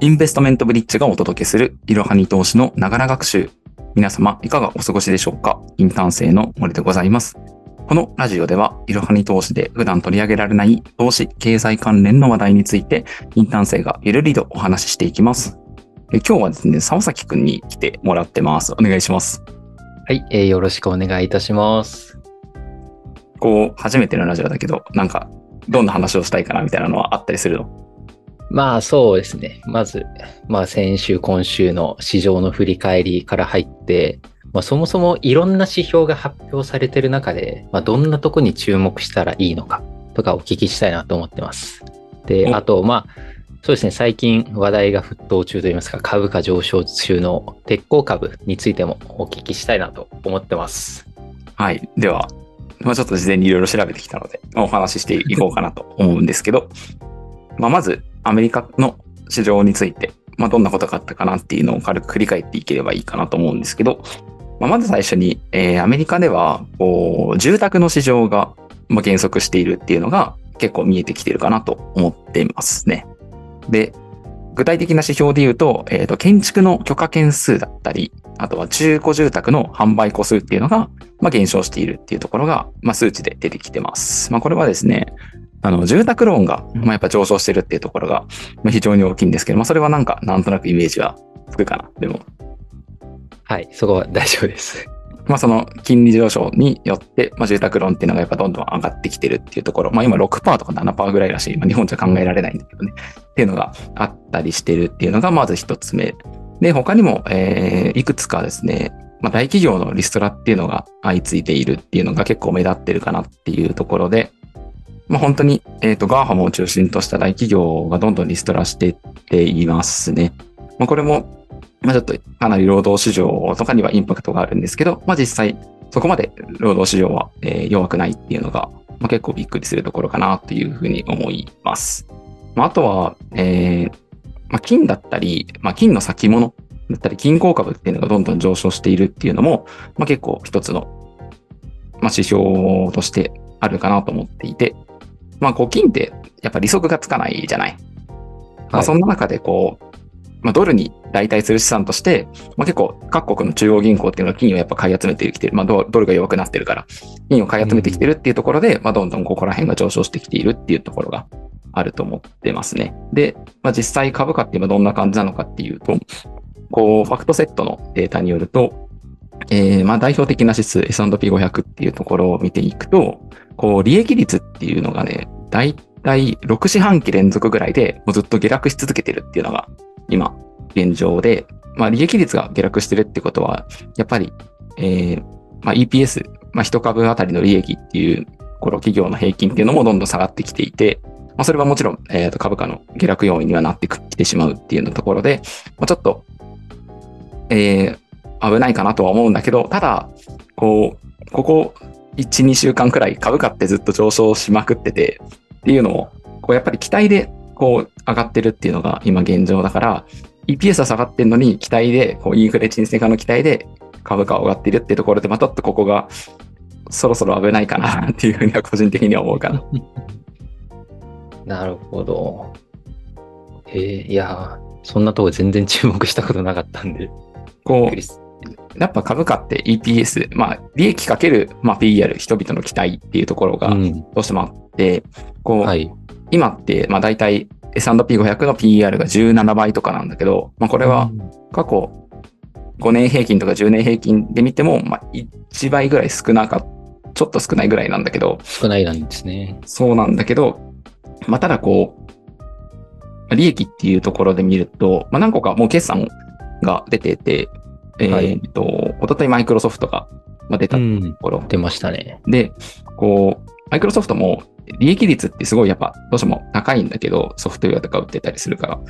インベストメントブリッジがお届けするいろはに投資のながら学習。皆様、いかがお過ごしでしょうか？インターン生の森でございます。このラジオでは、いろはに投資で普段取り上げられない投資、経済関連の話題について、インターン生がゆるりとお話ししていきます。え今日はですね、沢崎くんに来てもらってます。お願いします。はい、えーよろしくお願いいたします。こう、初めてのラジオだけど、なんか、どんな話をしたいかなみたいなのはあったりするの？まあそうですね。まず、まあ先週、今週の市場の振り返りから入って、まあそもそもいろんな指標が発表されてる中で、まあどんなとこに注目したらいいのかとかお聞きしたいなと思ってます。で、おあと、まあ、そうですね、最近話題が沸騰中といいますか、株価上昇中の鉄鋼株についてもお聞きしたいなと思ってます。はい。では、まあ、ちょっと事前にいろいろ調べてきたので、お話ししていこうかなと思うんですけど、まあ、まず、アメリカの市場について、まあ、どんなことがあったかなっていうのを軽く振り返っていければいいかなと思うんですけど、まあ、まず最初に、えーアメリカでは、こう、住宅の市場が、ま、減速しているっていうのが結構見えてきてるかなと思っていますね。で、具体的な指標で言うと、えっ、と、建築の許可件数だったり、あとは中古住宅の販売個数っていうのが、ま、減少しているっていうところが、ま、数値で出てきてます。まあ、これはですね、あの、住宅ローンが、まあ、やっぱ上昇してるっていうところが、まあ、非常に大きいんですけど、まあ、それはなんか、なんとなくイメージはつくかな。でも、はい、そこは大丈夫です。まあ、その金利上昇によって、まあ、住宅ローンっていうのがやっぱどんどん上がってきてるっていうところ、まあ、今6%とか7%ぐらいらしい、まあ、日本じゃ考えられないんだけどね、っていうのがあったりしてるっていうのがまず一つ目。で、他にも、えーいくつかですね、まあ、大企業のリストラっていうのが相次いでいるっていうのが結構目立ってるかなっていうところで、まあ、本当に、えっ、と、 GAFAM を中心とした大企業がどんどんリストラしていっていますね。まあ、これも、まあ、ちょっとかなり労働市場とかにはインパクトがあるんですけど、まあ、実際そこまで労働市場は、えー弱くないっていうのが、まあ、結構びっくりするところかなというふうに思います。まあ、あとは、えーまあ、金だったり、まあ、金の先物だったり、金鉱株っていうのがどんどん上昇しているっていうのも、まあ、結構一つの、まあ、指標としてあるかなと思っていて、まあ、こう金ってやっぱ利息がつかないじゃない。まあ、はいそんな中でこう、まあ、ドルに代替する資産として、まあ、結構各国の中央銀行っていうのは金をやっぱ買い集めてきてる。まあド、ドルが弱くなってるから、金を買い集めてきてるっていうところで、まあ、どんどんここら辺が上昇してきているっていうところがあると思ってますね。で、まあ、実際株価って今どんな感じなのかっていうと、こう、ファクトセットのデータによると、えーまあ代表的な指数 S&P500 っていうところを見ていくと、こう、利益率っていうのがね、だいたい6四半期連続ぐらいでもうずっと下落し続けてるっていうのが今、現状で、まあ利益率が下落してるってことは、やっぱり、えーまあ EPS、まあ一株当たりの利益っていう、この企業の平均っていうのもどんどん下がってきていて、まあそれはもちろん、えーと株価の下落要因にはなってきてしまうっていうのところで、まあ、ちょっと、えー危ないかなとは思うんだけど、ただ、こう、ここ1、2週間くらい株価ってずっと上昇しまくってて、っていうのも、こうやっぱり期待でこう上がってるっていうのが今現状だから、EPS は下がってるのに期待で、こうインフレ沈静化の期待で株価は上がってるっていうところで、まあちょっとここがそろそろ危ないかなっていうふうには個人的には思うかな。なるほど。えーいやー、そんなとこ全然注目したことなかったんで。こうやっぱ株価って EPS、まあ利益かける、まあ PR、人々の期待っていうところがうん。どうしてもあって、こう、はい。今って、まあ大体 S&P500 の PR が17倍とかなんだけど、まあこれは過去5年平均とか10年平均で見ても、まあ1倍ぐらい少なかちょっと少ないぐらいなんだけど、少ないなんですね。そうなんだけど、まあただこう、まあ利益っていうところで見ると、まあ何個かもう決算が出てて、えはいーっと、一昨日マイクロソフトがまあ出たとん。ころ、出ましたね。で、こう、マイクロソフトも利益率ってすごいやっぱどうしても高いんだけど、ソフトウェアとか売ってたりするから。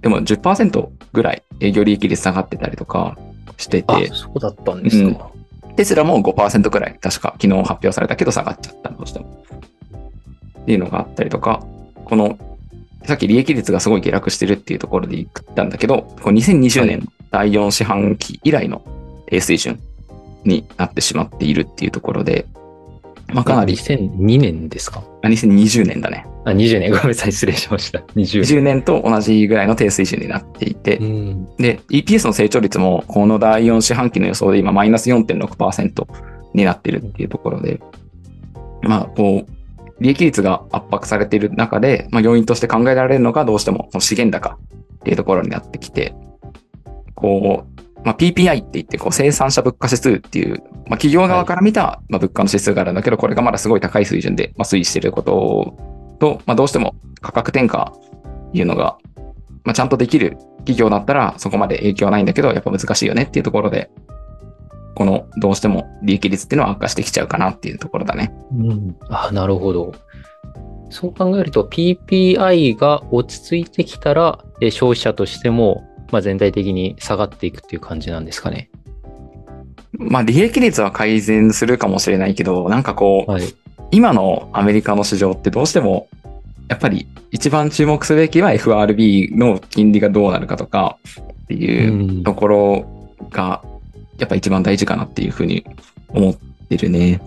でも10%ぐらい営業利益率下がってたりとかしてあて、、そうだったんですか。テスラも5%くらい確か昨日発表されたけど下がっちゃったどうしても。っていうのがあったりとか、この、さっき利益率がすごい下落してるっていうところで言ったんだけど、こう2020年第4四半期以来の低水準になってしまっているっていうところで、まあかなり、2002年ですか？あ2020年だね。あ、20年、ごめんなさい、失礼しました。20年。20年と同じぐらいの低水準になっていて、うん。で、EPS の成長率も、この第4四半期の予想で今、マイナス4.6%になってるっていうところで、まあ、こう、利益率が圧迫されている中で、まあ、要因として考えられるのが、どうしても、資源高っていうところになってきて、こう、まあ、PPI って言って、こう、生産者物価指数っていう、まあ、企業側から見た、まあ、物価の指数があるんだけど、これがまだすごい高い水準で、まあ、推移していることと、まあ、どうしても価格転嫁いうのが、まあ、ちゃんとできる企業だったらそこまで影響はないんだけど、やっぱ難しいよねっていうところで、このどうしても利益率っていうのは悪化してきちゃうかなっていうところだね。うん。あ、なるほど。そう考えると PPI が落ち着いてきたら、え消費者としても、まあ、全体的に下がっていくっていう感じなんですかね。まあ利益率は改善するかもしれないけど、なんかこう、はい。今のアメリカの市場ってどうしても、やっぱり一番注目すべきは FRB の金利がどうなるかとかっていうところが、やっぱ一番大事かなっていうふうに思ってるね。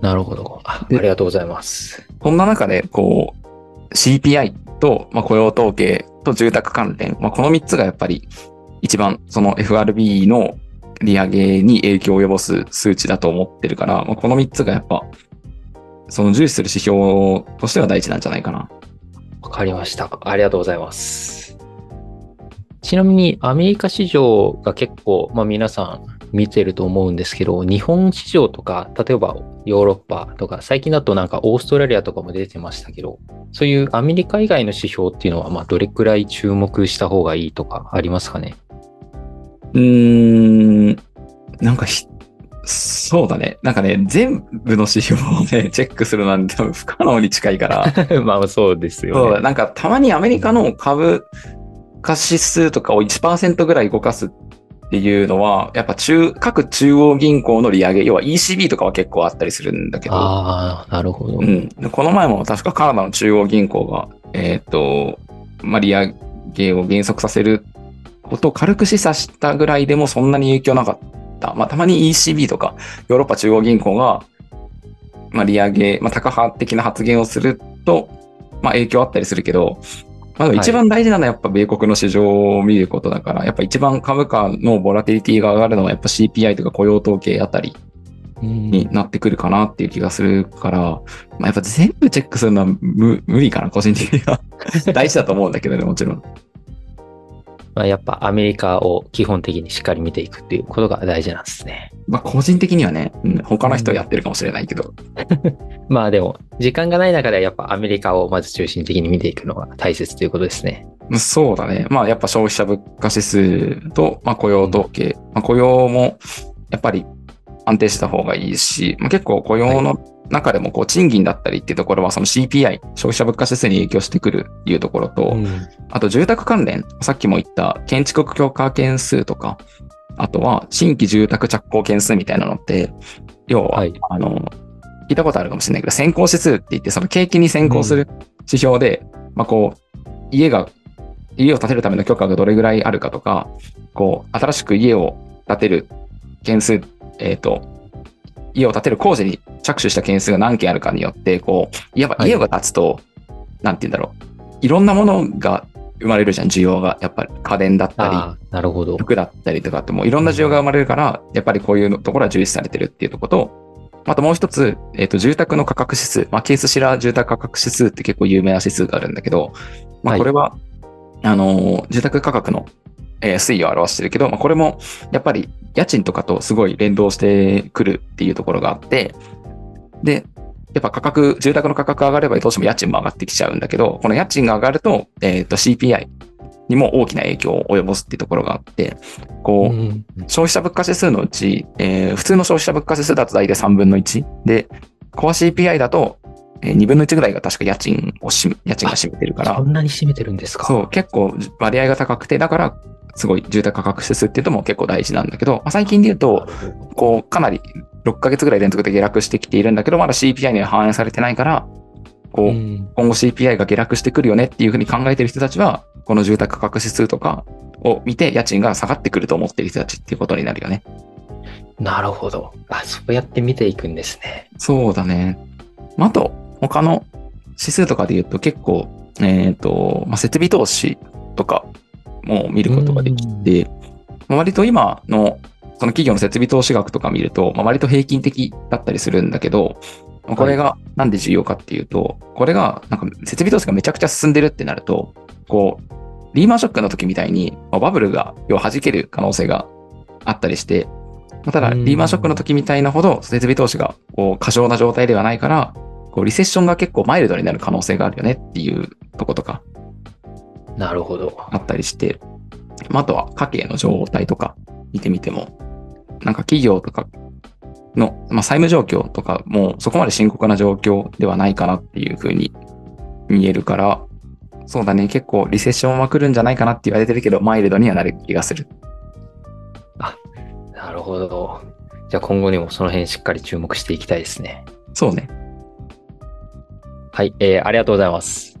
なるほど。ありがとうございます。そんな中で、こう、CPI と、まあ、雇用統計と住宅関連、まあ、この3つがやっぱり一番その FRB の利上げに影響を及ぼす数値だと思ってるから、まあ、この3つがやっぱ、その重視する指標としては大事なんじゃないかな。わかりました。ありがとうございます。ちなみにアメリカ市場が結構、まあ、皆さん見てると思うんですけど、日本市場とか、例えばヨーロッパとか、最近だとなんかオーストラリアとかも出てましたけど、そういうアメリカ以外の指標っていうのは、まあ、どれくらい注目した方がいいとかありますかね？うーん、なんかひ、そうだね。なんかね、全部の指標をね、チェックするなんて多分不可能に近いから、まあそうですそうよね。なんかたまにアメリカの株価指数とかを1%ぐらい動かすっていうのは、やっぱ中、各中央銀行の利上げ、要は ECB とかは結構あったりするんだけど、ああ、なるほど。うん。でこの前も確かカナダの中央銀行が、えっ、と、まあ、利上げを減速させることを軽く示唆したぐらいでもそんなに影響なかった。まあ、たまに ECB とかヨーロッパ中央銀行が、まあ、利上げ、まあ、高派的な発言をすると、まあ、影響あったりするけど、まあ、一番大事なのはやっぱ米国の市場を見ることだから、やっぱ一番株価のボラティリティが上がるのはやっぱ CPI とか雇用統計あたりうんになってくるかなっていう気がするから、まあ、やっぱ全部チェックするのは無無理かな、個人的には。大事だと思うんだけどね、もちろん。まあ、やっぱアメリカを基本的にしっかり見ていくっていうことが大事なんですね。まあ、個人的にはね、うん他の人はやってるかもしれないけど。まあでも、時間がない中ではやっぱアメリカをまず中心的に見ていくのが大切ということですね。そうだね。まあ、やっぱ消費者物価指数と、まあ、雇用統計。まあ、雇用も、やっぱり安定した方がいいし、まあ、結構雇用の中でも、こう、賃金だったりっていうところは、その CPI、消費者物価指数に影響してくるっていうところと、あと住宅関連、さっきも言った建築許可件数とか、あとは新規住宅着工件数みたいなのって、要は、はい。あの、聞いたことあるかもしれないけど、先行指数って言って、その景気に先行する指標で、まあこう、家が、家を建てるための許可がどれぐらいあるかとか、こう、新しく家を建てる件数、えっ、と、家を建てる工事に着手した件数が何件あるかによって、こう、いわばはい家が建つと、なんて言うんだろう。いろんなものが生まれるじゃん、需要が。やっぱり家電だったり、なるほど。服だったりとかってもういろんな需要が生まれるから、やっぱりこういうところは重視されてるっていうところと、あともう一つ、えっ、と、住宅の価格指数、まあ、ケースシラー住宅価格指数って結構有名な指数があるんだけど、まあ、はいこれは、あのー、住宅価格の、えー推移を表してるけど、まあ、これも、やっぱり家賃とかとすごい連動してくるっていうところがあって、で、やっぱ価格、住宅の価格が上がればどうしても家賃も上がってきちゃうんだけど、この家賃が上がると、えっ、と CPI にも大きな影響を及ぼすっていうところがあって、こう、うん。消費者物価指数のうち、えー普通の消費者物価指数だと大体3分の1で、コア CPI だと、えー2分の1ぐらいが確か家賃をし、家賃が占めてるからそ、んなに占めてるんですか？そう、結構割合が高くて、だから、すごい住宅価格指数っていうのも結構大事なんだけど、まあ最近で言うと、こう、かなり6ヶ月ぐらい連続で下落してきているんだけど、まだ CPI には反映されてないから、こう、うん今後 CPI が下落してくるよねっていうふうに考えてる人たちは、この住宅価格指数とかを見て家賃が下がってくると思ってる人たちっていうことになるよね。なるほど。あ、そうやって見ていくんですね。そうだね。まああと、他の指数とかで言うと結構、えっ、と、まあ、設備投資とかも見ることができて、まあ割と今のその企業の設備投資額とか見ると、まあ、割と平均的だったりするんだけど、まあこれがなんで重要かっていうと、これがなんか設備投資がめちゃくちゃ進んでるってなると、こう、リーマンショックの時みたいに、まあバブルが要は弾ける可能性があったりして、まあただ、うん。リーマンショックの時みたいなほど設備投資がこう過剰な状態ではないから、こうリセッションが結構マイルドになる可能性があるよねっていうとことかなるほど。あったりして、まあ、あとは家計の状態とか見てみても、なんか企業とかの、まあ、債務状況とかもそこまで深刻な状況ではないかなっていうふうに見えるから、そうだね、結構リセッションは来るんじゃないかなって言われてるけど、マイルドにはなる気がする。なるほど。じゃあ今後にもその辺しっかり注目していきたいですね。そうね。はい、えーありがとうございます。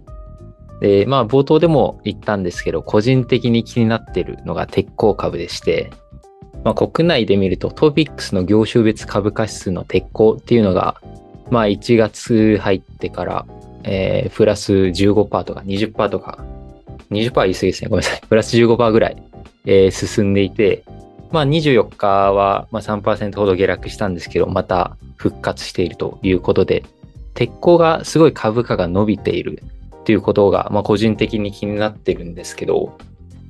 で、まあ冒頭でも言ったんですけど、個人的に気になっているのが鉄鋼株でして、まあ国内で見るとトピックスの業種別株価指数の鉄鋼っていうのが、まあ1月入ってから、えープラス15%とか20%とか、20%言い過ぎですね。ごめんなさい。プラス15%ぐらい、えー進んでいて、まあ24日はまあ3%ほど下落したんですけど、また復活しているということで、鉄鋼がすごい株価が伸びているっていうことが、まあ、個人的に気になってるんですけど、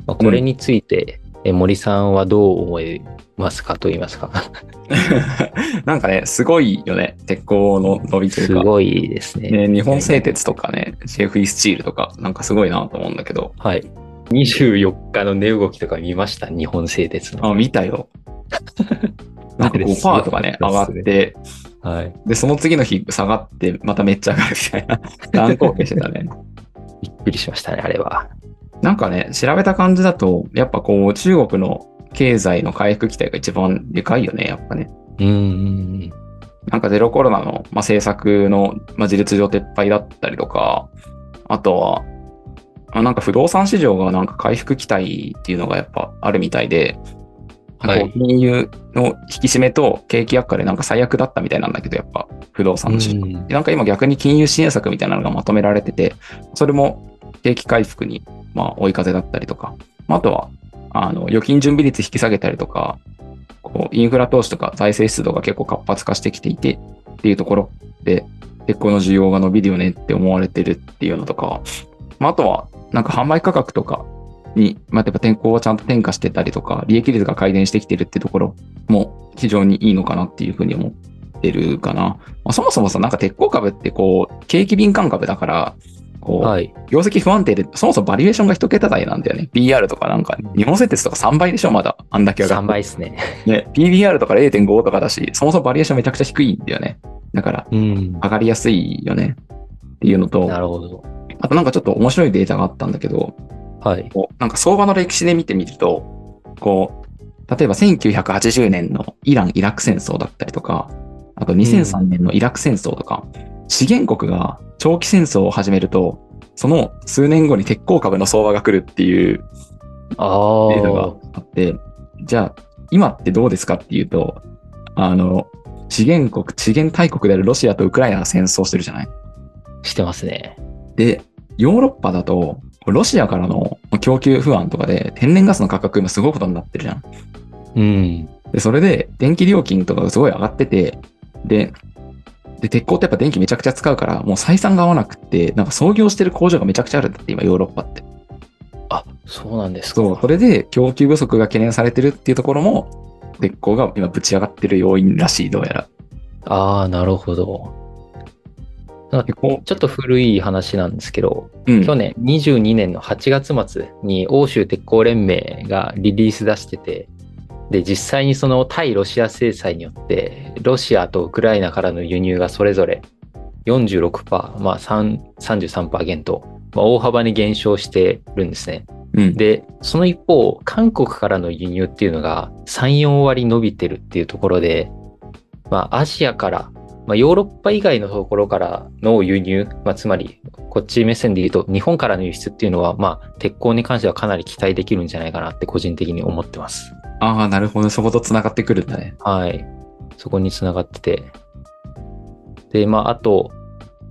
まあ、これについて、え森さんはどう思いますかと言いますか？なんかね、すごいよね、鉄鋼の伸びというか。すごいですね。ね、日本製鉄とかね、JFE スチールとか、なんかすごいなと思うんだけど、はい。24日の値動きとか見ました？日本製鉄の。あ、見たよ。なんかあれす5%とかね、上がって、はい。で、その次の日下がって、まためっちゃ上がるみたいな、乱高下してたね。びっくりしましたね、あれは。なんかね、調べた感じだと、やっぱこう、中国の経済の回復期待が一番でかいよね、やっぱね。うんうんなんかゼロコロナの、まあ、政策の、まあ、事実上撤廃だったりとか、あとは、あなんか不動産市場がなんか回復期待っていうのがやっぱあるみたいで、金融の引き締めと景気悪化でなんか最悪だったみたいなんだけど、やっぱ不動産の市場。うん。でなんか今逆に金融支援策みたいなのがまとめられてて、それも景気回復にまあ追い風だったりとか、まああとはあの預金準備率引き下げたりとか、こうインフラ投資とか財政出動が結構活発化してきていてっていうところで、鉄鋼の需要が伸びるよねって思われてるっていうのとか、まああとはなんか販売価格とかに、まあ、やっぱ天候をちゃんと転嫁してたりとか、利益率が改善してきてるってところも非常にいいのかなっていうふうに思ってるかな。まあ、そもそもさ、なんか鉄鋼株ってこう、景気敏感株だから、こう、はい。業績不安定で、そもそもバリエーションが一桁台なんだよね。PR とかなんか、日本製鉄とか3倍でしょ、まだ。あんだけ上が3って。倍ですね。ね、PBR とか0.5とかだし、そもそもバリエーションめちゃくちゃ低いんだよね。だから、うん。上がりやすいよね。っていうのと、なるほど。あとなんかちょっと面白いデータがあったんだけど、はい。こうなんか相場の歴史で見てみると、こう、例えば1980年のイラン・イラク戦争だったりとか、あと2003年のイラク戦争とか、資源国が長期戦争を始めると、その数年後に鉄鋼株の相場が来るっていうあデータがあ。あって、じゃあ今ってどうですかっていうと、あの、資源国、資源大国であるロシアとウクライナが戦争してるじゃないしてますね。で、ヨーロッパだと、ロシアからの供給不安とかで天然ガスの価格今すごいことになってるじゃん。うん。で、それで電気料金とかがすごい上がってて、で、で、鉄鋼ってやっぱ電気めちゃくちゃ使うから、もう採算が合わなくって、なんか創業してる工場がめちゃくちゃあるんだって、今ヨーロッパって。あ、そうなんですか。そう、それで供給不足が懸念されてるっていうところも、鉄鋼が今ぶち上がってる要因らしい、どうやら。ああ、なるほど。でこちょっと古い話なんですけど、う、うん。去年22年の8月末に欧州鉄鋼連盟がリリース出してて、で、実際にその対ロシア制裁によって、ロシアとウクライナからの輸入がそれぞれ46%、まあ3 33%減と、まあ、大幅に減少してるんですね。うん。で、その一方、韓国からの輸入っていうのが3、4割伸びてるっていうところで、まあ、アジアから、まあ、ヨーロッパ以外のところからの輸入、まあ、つまり、こっち目線で言うと、日本からの輸出っていうのは、まあ、鉄鋼に関してはかなり期待できるんじゃないかなって個人的に思ってます。ああ、なるほど。そこと繋がってくるんだね。はい。そこにつながってて。で、まあ、あと、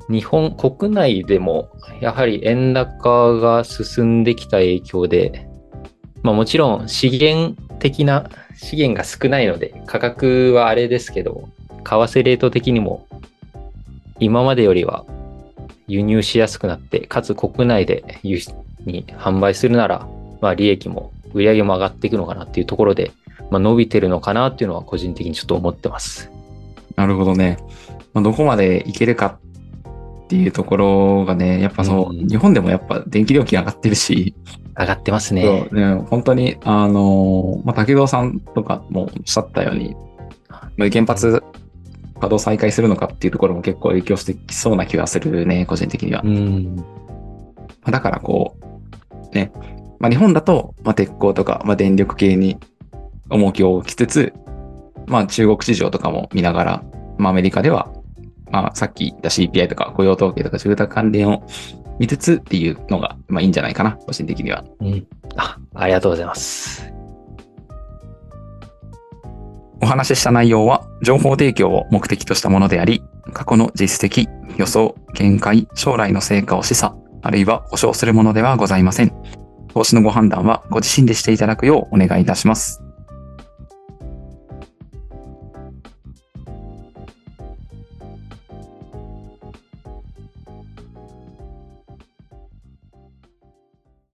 日本国内でもやはり円高が進んできた影響で、まあ、もちろん資源的な資源が少ないので価格はあれですけど為替レート的にも今までよりは輸入しやすくなってかつ国内で輸出に販売するなら、まあ、利益も売り上げも上がっていくのかなっていうところで、まあ、伸びてるのかなっていうのは個人的にちょっと思ってます。なるほどね。まあ、どこまでいけるかっていうところがね、やっぱそう、うん日本でもやっぱ電気料金上がってるし、上がってますね。ね、本当に、あの、まあ、竹蔵さんとかもおっしゃったように、まあ原発稼働再開するのかっていうところも結構影響してきそうな気がするね、個人的には。うん。まあだからこう、ね、まあ、日本だと、まあ、鉄鋼とか、まあ、電力系に重きを置きつつ、まあ、中国市場とかも見ながら、まあ、アメリカでは、まあ、さっき言った CPI とか雇用統計とか住宅関連を見つつっていうのが、まあ、いいんじゃないかな、個人的には。うん。あ、ありがとうございます。お話しした内容は、情報提供を目的としたものであり、過去の実績、予想、見解、将来の成果を示唆、あるいは保証するものではございません。投資のご判断はご自身でしていただくようお願いいたします。